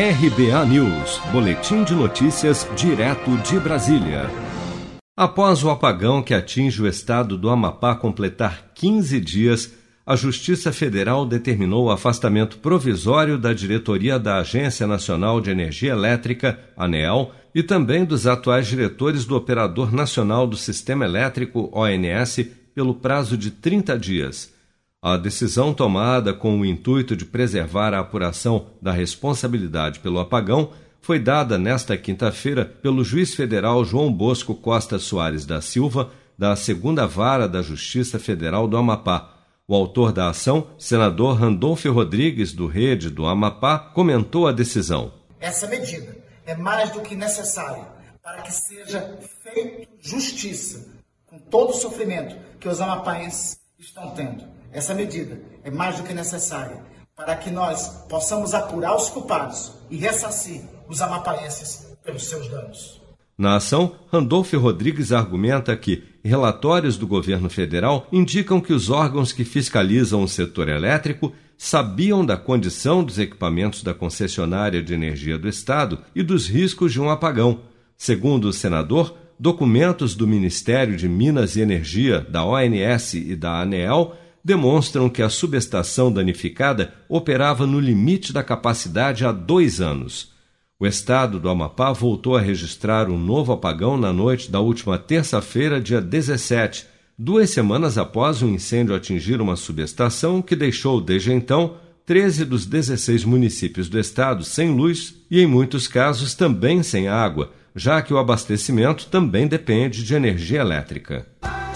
RBA News, Boletim de Notícias, direto de Brasília. Após o apagão que atinge o estado do Amapá completar 15 dias, a Justiça Federal determinou o afastamento provisório da diretoria da Agência Nacional de Energia Elétrica, ANEEL, e também dos atuais diretores do Operador Nacional do Sistema Elétrico, ONS, pelo prazo de 30 dias. A decisão tomada com o intuito de preservar a apuração da responsabilidade pelo apagão foi dada nesta quinta-feira pelo juiz federal João Bosco Costa Soares da Silva, da Segunda Vara da Justiça Federal do Amapá. O autor da ação, senador Randolfo Rodrigues, do Rede do Amapá, comentou a decisão. Essa medida é mais do que necessária para que seja feita justiça com todo o sofrimento que os amapaenses estão tendo essa medida é mais do que necessária para que nós possamos apurar os culpados e ressarcir os amapaenses pelos seus danos. Na ação, Randolfo Rodrigues argumenta que relatórios do governo federal indicam que os órgãos que fiscalizam o setor elétrico sabiam da condição dos equipamentos da concessionária de energia do Estado e dos riscos de um apagão. Segundo o senador, documentos do Ministério de Minas e Energia, da ONS e da ANEEL demonstram que a subestação danificada operava no limite da capacidade há dois anos. O estado do Amapá voltou a registrar um novo apagão na noite da última terça-feira, dia 17, duas semanas após o um incêndio atingir uma subestação que deixou, desde então, 13 dos 16 municípios do estado sem luz e, em muitos casos, também sem água, já que o abastecimento também depende de energia elétrica.